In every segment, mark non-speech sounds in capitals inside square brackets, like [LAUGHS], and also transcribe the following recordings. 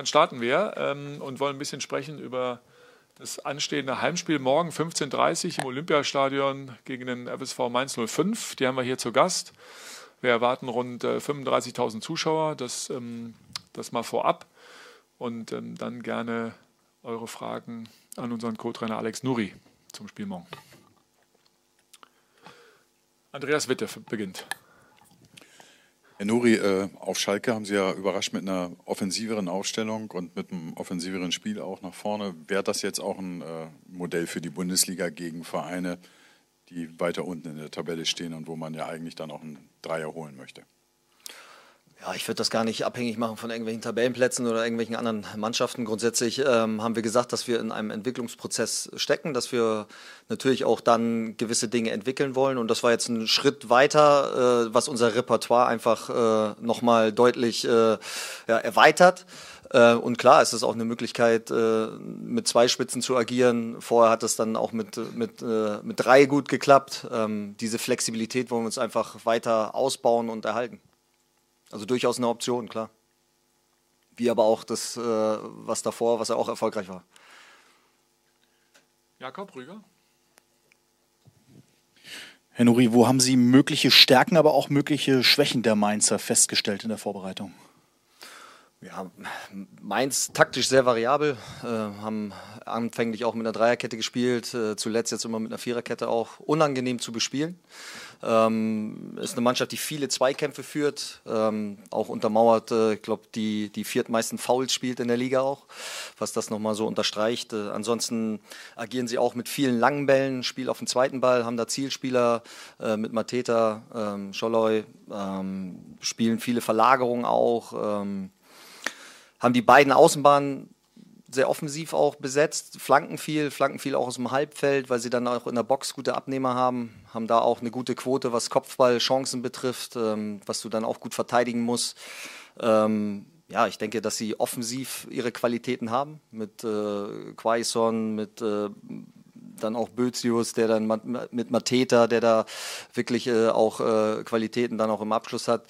dann starten wir ähm, und wollen ein bisschen sprechen über das anstehende Heimspiel morgen 15.30 Uhr im Olympiastadion gegen den FSV Mainz 05. Die haben wir hier zu Gast. Wir erwarten rund äh, 35.000 Zuschauer, das, ähm, das mal vorab. Und ähm, dann gerne eure Fragen an unseren Co-Trainer Alex Nuri zum Spiel morgen. Andreas Witte beginnt. Herr Nuri, äh, auf Schalke haben Sie ja überrascht mit einer offensiveren Aufstellung und mit einem offensiveren Spiel auch nach vorne. Wäre das jetzt auch ein äh, Modell für die Bundesliga gegen Vereine, die weiter unten in der Tabelle stehen und wo man ja eigentlich dann auch einen Dreier holen möchte? Ja, ich würde das gar nicht abhängig machen von irgendwelchen Tabellenplätzen oder irgendwelchen anderen Mannschaften. Grundsätzlich ähm, haben wir gesagt, dass wir in einem Entwicklungsprozess stecken, dass wir natürlich auch dann gewisse Dinge entwickeln wollen. Und das war jetzt ein Schritt weiter, äh, was unser Repertoire einfach äh, nochmal deutlich äh, ja, erweitert. Äh, und klar, es ist auch eine Möglichkeit, äh, mit zwei Spitzen zu agieren. Vorher hat es dann auch mit, mit, äh, mit drei gut geklappt. Ähm, diese Flexibilität wollen wir uns einfach weiter ausbauen und erhalten. Also durchaus eine Option, klar. Wie aber auch das, äh, was davor, was ja auch erfolgreich war. Jakob Rüger. Herr Nuri, wo haben Sie mögliche Stärken, aber auch mögliche Schwächen der Mainzer festgestellt in der Vorbereitung? Ja, Mainz taktisch sehr variabel, äh, haben anfänglich auch mit einer Dreierkette gespielt, äh, zuletzt jetzt immer mit einer Viererkette auch unangenehm zu bespielen. Ähm, ist eine Mannschaft, die viele Zweikämpfe führt, ähm, auch untermauert, äh, ich glaube, die, die viertmeisten Fouls spielt in der Liga auch, was das nochmal so unterstreicht. Äh, ansonsten agieren sie auch mit vielen langen Bällen, Spiel auf dem zweiten Ball, haben da Zielspieler äh, mit Mateta, ähm, Scholloy, ähm, spielen viele Verlagerungen auch. Haben die beiden Außenbahnen sehr offensiv auch besetzt, flanken viel, flanken viel auch aus dem Halbfeld, weil sie dann auch in der Box gute Abnehmer haben, haben da auch eine gute Quote, was Kopfballchancen betrifft, ähm, was du dann auch gut verteidigen musst. Ähm, ja, ich denke, dass sie offensiv ihre Qualitäten haben, mit äh, Quaison, mit äh, dann auch Bözius, der dann mit Mateta, der da wirklich äh, auch äh, Qualitäten dann auch im Abschluss hat.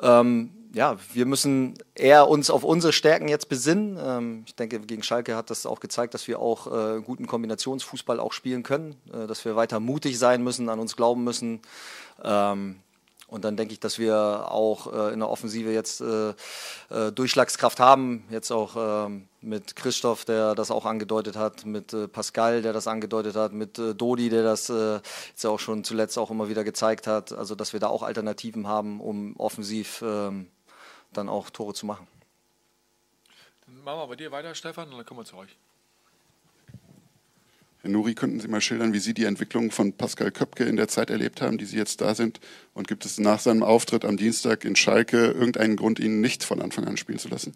Ähm, ja, wir müssen eher uns auf unsere Stärken jetzt besinnen. Ähm, ich denke, gegen Schalke hat das auch gezeigt, dass wir auch äh, guten Kombinationsfußball auch spielen können, äh, dass wir weiter mutig sein müssen, an uns glauben müssen. Ähm, und dann denke ich, dass wir auch äh, in der Offensive jetzt äh, äh, Durchschlagskraft haben. Jetzt auch ähm, mit Christoph, der das auch angedeutet hat, mit äh, Pascal, der das angedeutet hat, mit Dodi, der das jetzt auch schon zuletzt auch immer wieder gezeigt hat. Also, dass wir da auch Alternativen haben, um offensiv ähm, dann auch Tore zu machen. Dann machen wir bei dir weiter, Stefan, und dann kommen wir zu euch. Herr Nuri, könnten Sie mal schildern, wie Sie die Entwicklung von Pascal Köpke in der Zeit erlebt haben, die Sie jetzt da sind? Und gibt es nach seinem Auftritt am Dienstag in Schalke irgendeinen Grund, ihn nicht von Anfang an spielen zu lassen?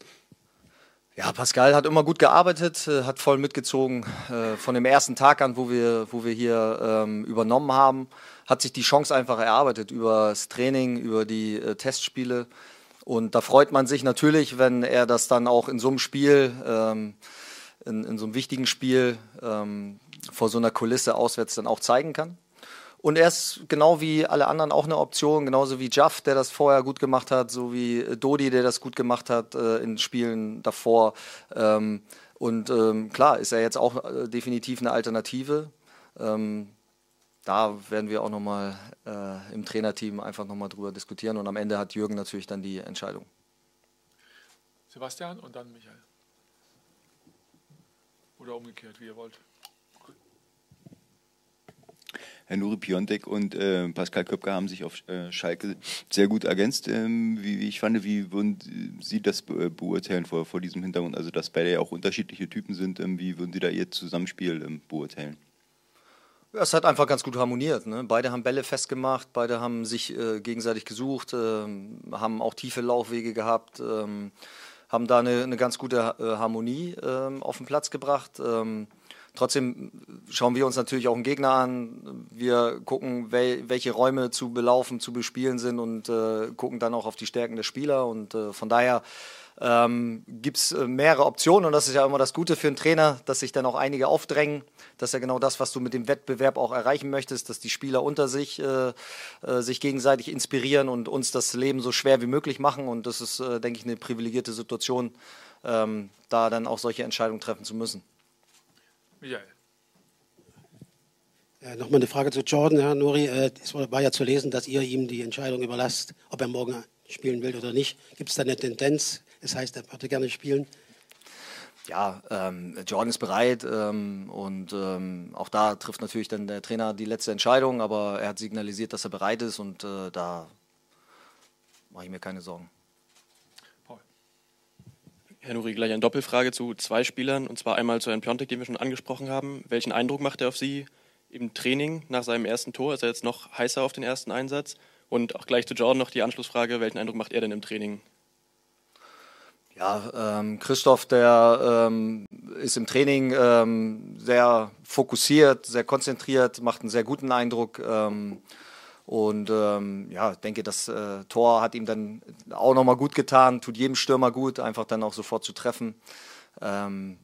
Ja, Pascal hat immer gut gearbeitet, äh, hat voll mitgezogen. Äh, von dem ersten Tag an, wo wir, wo wir hier ähm, übernommen haben, hat sich die Chance einfach erarbeitet über das Training, über die äh, Testspiele. Und da freut man sich natürlich, wenn er das dann auch in so einem Spiel, ähm, in, in, so einem wichtigen Spiel, ähm, vor so einer Kulisse auswärts dann auch zeigen kann. Und er ist genau wie alle anderen auch eine Option, genauso wie Jaff, der das vorher gut gemacht hat, so wie Dodi, der das gut gemacht hat äh, in Spielen davor. Ähm, und ähm, klar, ist er jetzt auch äh, definitiv eine Alternative. Ähm, da werden wir auch nochmal äh, im Trainerteam einfach nochmal drüber diskutieren. Und am Ende hat Jürgen natürlich dann die Entscheidung. Sebastian und dann Michael. Oder umgekehrt, wie ihr wollt. Herr Nuri Piontek und äh, Pascal Köpke haben sich auf äh, Schalke sehr gut ergänzt, ähm, wie, wie, ich fand. Wie würden Sie das be beurteilen vor, vor diesem Hintergrund? Also, dass beide ja auch unterschiedliche Typen sind. Ähm, wie würden Sie da Ihr Zusammenspiel ähm, beurteilen? Es hat einfach ganz gut harmoniert. Ne? Beide haben Bälle festgemacht, beide haben sich äh, gegenseitig gesucht, äh, haben auch tiefe Laufwege gehabt, äh, haben da eine, eine ganz gute äh, Harmonie ähm, auf den Platz gebracht. Ähm, Trotzdem schauen wir uns natürlich auch einen Gegner an. Wir gucken, wel welche Räume zu belaufen, zu bespielen sind und äh, gucken dann auch auf die Stärken der Spieler. Und äh, von daher ähm, gibt es äh, mehrere Optionen und das ist ja immer das Gute für einen Trainer, dass sich dann auch einige aufdrängen. Das ist ja genau das, was du mit dem Wettbewerb auch erreichen möchtest, dass die Spieler unter sich äh, äh, sich gegenseitig inspirieren und uns das Leben so schwer wie möglich machen. Und das ist, äh, denke ich, eine privilegierte Situation, ähm, da dann auch solche Entscheidungen treffen zu müssen. Michael. Äh, Nochmal eine Frage zu Jordan, Herr Nuri. Äh, es war ja zu lesen, dass ihr ihm die Entscheidung überlasst, ob er morgen spielen will oder nicht. Gibt es da eine Tendenz? Das heißt, er würde gerne spielen. Ja, ähm, Jordan ist bereit ähm, und ähm, auch da trifft natürlich dann der Trainer die letzte Entscheidung, aber er hat signalisiert, dass er bereit ist und äh, da mache ich mir keine Sorgen. Herr Nuri, gleich eine Doppelfrage zu zwei Spielern und zwar einmal zu Herrn Piontek, den wir schon angesprochen haben. Welchen Eindruck macht er auf Sie im Training nach seinem ersten Tor? Ist er jetzt noch heißer auf den ersten Einsatz? Und auch gleich zu Jordan noch die Anschlussfrage, welchen Eindruck macht er denn im Training? Ja, ähm, Christoph, der ähm, ist im Training ähm, sehr fokussiert, sehr konzentriert, macht einen sehr guten Eindruck. Ähm, und ähm, ja, denke, das äh, Tor hat ihm dann auch nochmal gut getan, tut jedem Stürmer gut, einfach dann auch sofort zu treffen. Ähm,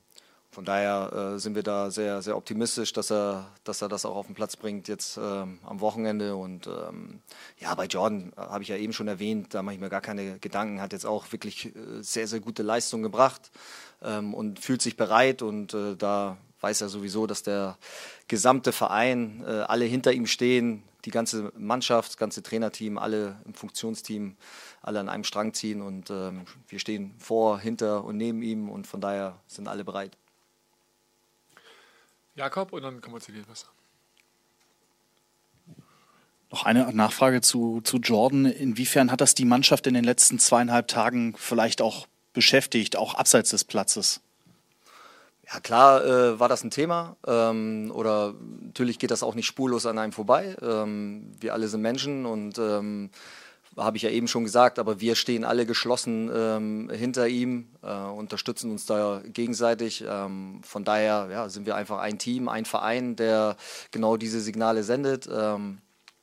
von daher äh, sind wir da sehr, sehr optimistisch, dass er, dass er das auch auf den Platz bringt jetzt ähm, am Wochenende. Und ähm, ja, bei Jordan äh, habe ich ja eben schon erwähnt, da mache ich mir gar keine Gedanken, hat jetzt auch wirklich äh, sehr, sehr gute Leistung gebracht ähm, und fühlt sich bereit. Und äh, da weiß er sowieso, dass der gesamte Verein, äh, alle hinter ihm stehen, die ganze Mannschaft, das ganze Trainerteam, alle im Funktionsteam, alle an einem Strang ziehen und ähm, wir stehen vor, hinter und neben ihm und von daher sind alle bereit. Jakob und dann kommen wir zu dir was. Noch eine Nachfrage zu, zu Jordan. Inwiefern hat das die Mannschaft in den letzten zweieinhalb Tagen vielleicht auch beschäftigt, auch abseits des Platzes? Ja, klar äh, war das ein Thema. Ähm, oder natürlich geht das auch nicht spurlos an einem vorbei. Ähm, wir alle sind Menschen und ähm, habe ich ja eben schon gesagt, aber wir stehen alle geschlossen ähm, hinter ihm, äh, unterstützen uns da gegenseitig. Ähm, von daher ja, sind wir einfach ein Team, ein Verein, der genau diese Signale sendet. Ähm,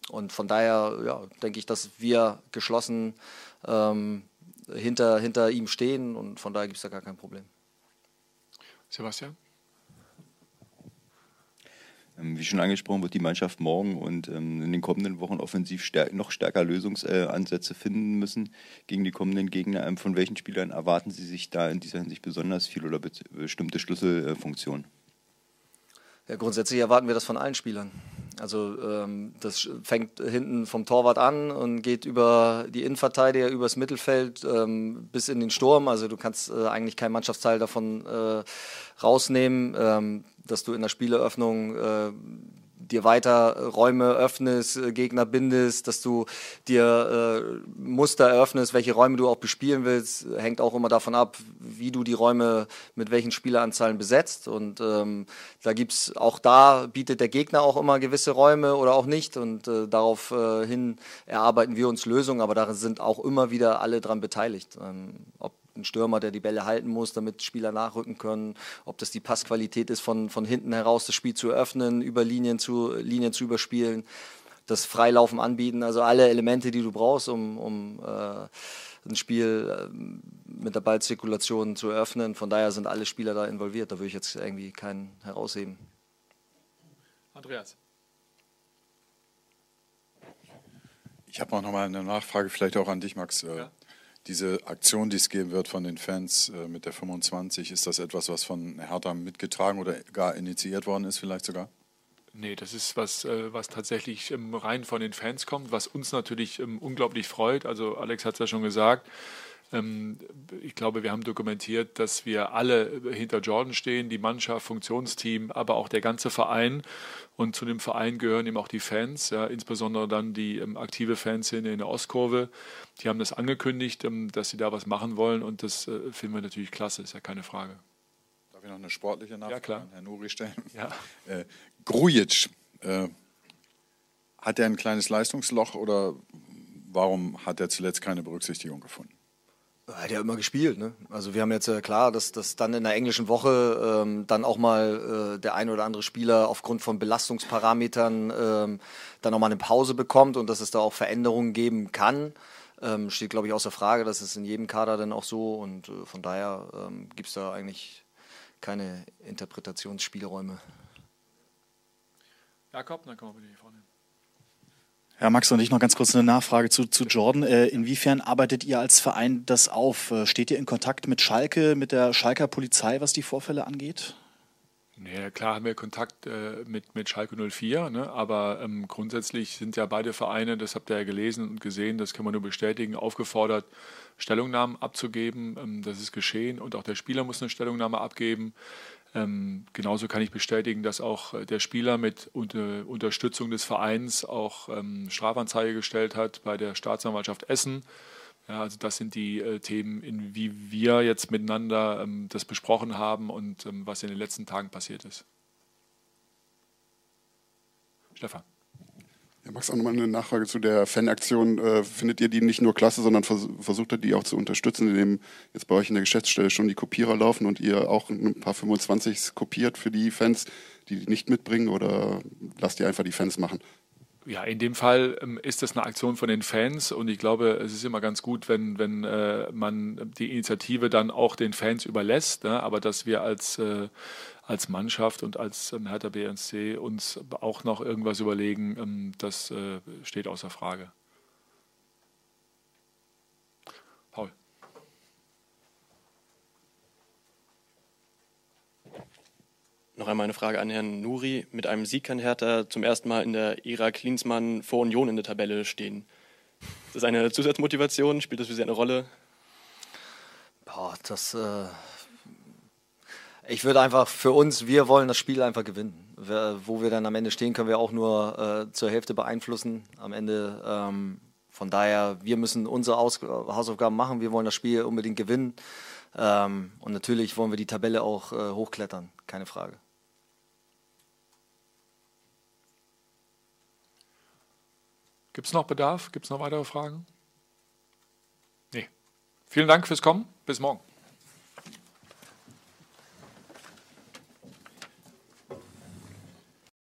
und von daher ja, denke ich, dass wir geschlossen hinter, hinter ihm stehen und von daher gibt es da gar kein Problem. Sebastian? Ähm, wie schon angesprochen, wird die Mannschaft morgen und ähm, in den kommenden Wochen offensiv noch stärker Lösungsansätze finden müssen gegen die kommenden Gegner. Ähm, von welchen Spielern erwarten Sie sich da in dieser Hinsicht besonders viel oder bestimmte Schlüsselfunktionen? Ja, grundsätzlich erwarten wir das von allen Spielern. Also ähm, das fängt hinten vom Torwart an und geht über die Innenverteidiger, übers Mittelfeld ähm, bis in den Sturm. Also du kannst äh, eigentlich kein Mannschaftsteil davon äh, rausnehmen, ähm, dass du in der Spieleröffnung äh, dir weiter Räume öffnest, äh, Gegner bindest, dass du dir äh, Muster eröffnest, welche Räume du auch bespielen willst, hängt auch immer davon ab, wie du die Räume mit welchen Spieleranzahlen besetzt. Und ähm, da gibt's auch da bietet der Gegner auch immer gewisse Räume oder auch nicht. Und äh, darauf äh, erarbeiten wir uns Lösungen, aber darin sind auch immer wieder alle dran beteiligt. Ähm, ob ein Stürmer, der die Bälle halten muss, damit Spieler nachrücken können, ob das die Passqualität ist, von, von hinten heraus das Spiel zu eröffnen, über Linien zu, Linien zu überspielen, das Freilaufen anbieten, also alle Elemente, die du brauchst, um, um äh, ein Spiel äh, mit der Ballzirkulation zu eröffnen. Von daher sind alle Spieler da involviert, da würde ich jetzt irgendwie keinen herausheben. Andreas. Ich habe auch noch mal eine Nachfrage, vielleicht auch an dich, Max. Äh, ja diese Aktion, die es geben wird von den Fans äh, mit der 25, ist das etwas, was von Hertha mitgetragen oder gar initiiert worden ist, vielleicht sogar? Nee, das ist was, äh, was tatsächlich ähm, rein von den Fans kommt, was uns natürlich ähm, unglaublich freut. Also Alex hat es ja schon gesagt. Ähm, ich glaube, wir haben dokumentiert, dass wir alle hinter Jordan stehen, die Mannschaft, Funktionsteam, aber auch der ganze Verein. Und zu dem Verein gehören eben auch die Fans, ja, insbesondere dann die ähm, aktive Fanszene in der Ostkurve. Die haben das angekündigt, ähm, dass sie da was machen wollen und das äh, finden wir natürlich klasse, ist ja keine Frage. Darf ich noch eine sportliche Nachfrage ja, klar. an Herrn Nuri stellen? Ja. [LAUGHS] Äh, Grujic, äh, hat er ein kleines Leistungsloch oder warum hat er zuletzt keine Berücksichtigung gefunden? Er hat ja immer gespielt. Ne? Also wir haben jetzt äh, klar, dass, dass dann in der englischen Woche ähm, dann auch mal äh, der ein oder andere Spieler aufgrund von Belastungsparametern ähm, dann auch mal eine Pause bekommt und dass es da auch Veränderungen geben kann. Ähm, steht, glaube ich, außer Frage. Das ist in jedem Kader dann auch so und äh, von daher ähm, gibt es da eigentlich keine Interpretationsspielräume. Jakob, dann kommen wir die vorne. Ja, Max und ich noch ganz kurz eine Nachfrage zu, zu Jordan. Äh, inwiefern arbeitet ihr als Verein das auf? Äh, steht ihr in Kontakt mit Schalke, mit der Schalker Polizei, was die Vorfälle angeht? Ja, klar haben wir Kontakt äh, mit, mit Schalke 04, ne? aber ähm, grundsätzlich sind ja beide Vereine, das habt ihr ja gelesen und gesehen, das kann man nur bestätigen, aufgefordert, Stellungnahmen abzugeben. Ähm, das ist geschehen und auch der Spieler muss eine Stellungnahme abgeben. Ähm, genauso kann ich bestätigen, dass auch äh, der Spieler mit unter, Unterstützung des Vereins auch ähm, Strafanzeige gestellt hat bei der Staatsanwaltschaft Essen. Ja, also das sind die äh, Themen, in wie wir jetzt miteinander ähm, das besprochen haben und ähm, was in den letzten Tagen passiert ist. Stefan. Ja, Max, auch nochmal eine Nachfrage zu der Fanaktion. Äh, findet ihr die nicht nur klasse, sondern vers versucht ihr die auch zu unterstützen, indem jetzt bei euch in der Geschäftsstelle schon die Kopierer laufen und ihr auch ein paar 25 kopiert für die Fans, die die nicht mitbringen oder lasst ihr einfach die Fans machen? Ja, in dem Fall ähm, ist das eine Aktion von den Fans und ich glaube, es ist immer ganz gut, wenn, wenn äh, man die Initiative dann auch den Fans überlässt, ne? aber dass wir als, äh, als Mannschaft und als ähm, Hertha BNC uns auch noch irgendwas überlegen, ähm, das äh, steht außer Frage. Paul. Noch einmal eine Frage an Herrn Nuri. Mit einem Sieg kann Hertha zum ersten Mal in der Ära Klinsmann vor Union in der Tabelle stehen. Ist das eine Zusatzmotivation? Spielt das für Sie eine Rolle? Boah, das äh, ich würde einfach für uns, wir wollen das Spiel einfach gewinnen. Wo wir dann am Ende stehen, können wir auch nur äh, zur Hälfte beeinflussen. Am Ende, ähm, von daher, wir müssen unsere Aus Hausaufgaben machen. Wir wollen das Spiel unbedingt gewinnen. Ähm, und natürlich wollen wir die Tabelle auch äh, hochklettern, keine Frage. Gibt es noch Bedarf? Gibt es noch weitere Fragen? Nee. Vielen Dank fürs Kommen. Bis morgen.